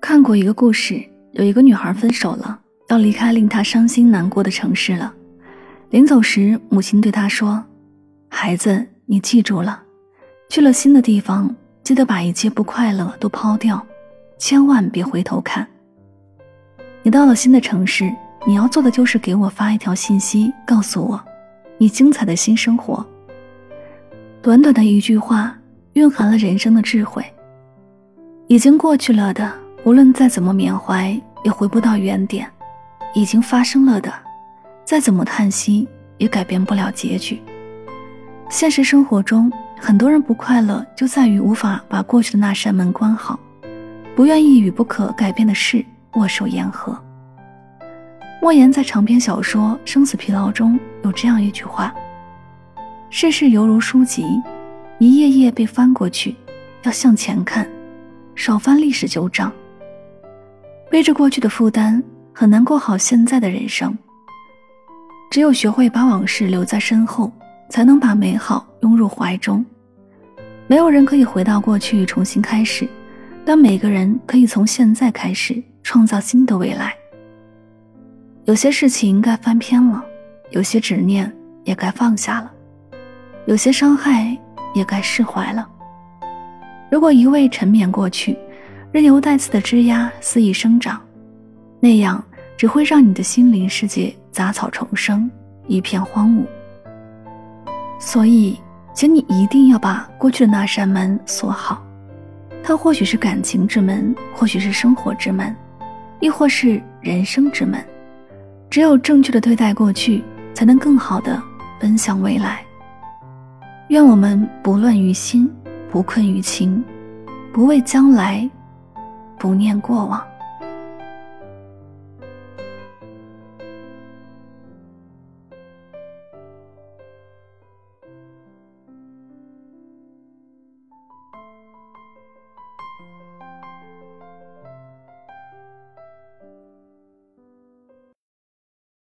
看过一个故事，有一个女孩分手了，要离开令她伤心难过的城市了。临走时，母亲对她说：“孩子，你记住了，去了新的地方，记得把一切不快乐都抛掉，千万别回头看。你到了新的城市，你要做的就是给我发一条信息，告诉我你精彩的新生活。”短短的一句话，蕴含了人生的智慧。已经过去了的，无论再怎么缅怀，也回不到原点；已经发生了的，再怎么叹息，也改变不了结局。现实生活中，很多人不快乐，就在于无法把过去的那扇门关好，不愿意与不可改变的事握手言和。莫言在长篇小说《生死疲劳》中有这样一句话。世事犹如书籍，一页页被翻过去，要向前看，少翻历史旧账。背着过去的负担，很难过好现在的人生。只有学会把往事留在身后，才能把美好拥入怀中。没有人可以回到过去重新开始，但每个人可以从现在开始创造新的未来。有些事情该翻篇了，有些执念也该放下了。有些伤害也该释怀了。如果一味沉湎过去，任由带刺的枝桠肆意生长，那样只会让你的心灵世界杂草丛生，一片荒芜。所以，请你一定要把过去的那扇门锁好。它或许是感情之门，或许是生活之门，亦或是人生之门。只有正确的对待过去，才能更好的奔向未来。愿我们不乱于心，不困于情，不畏将来，不念过往。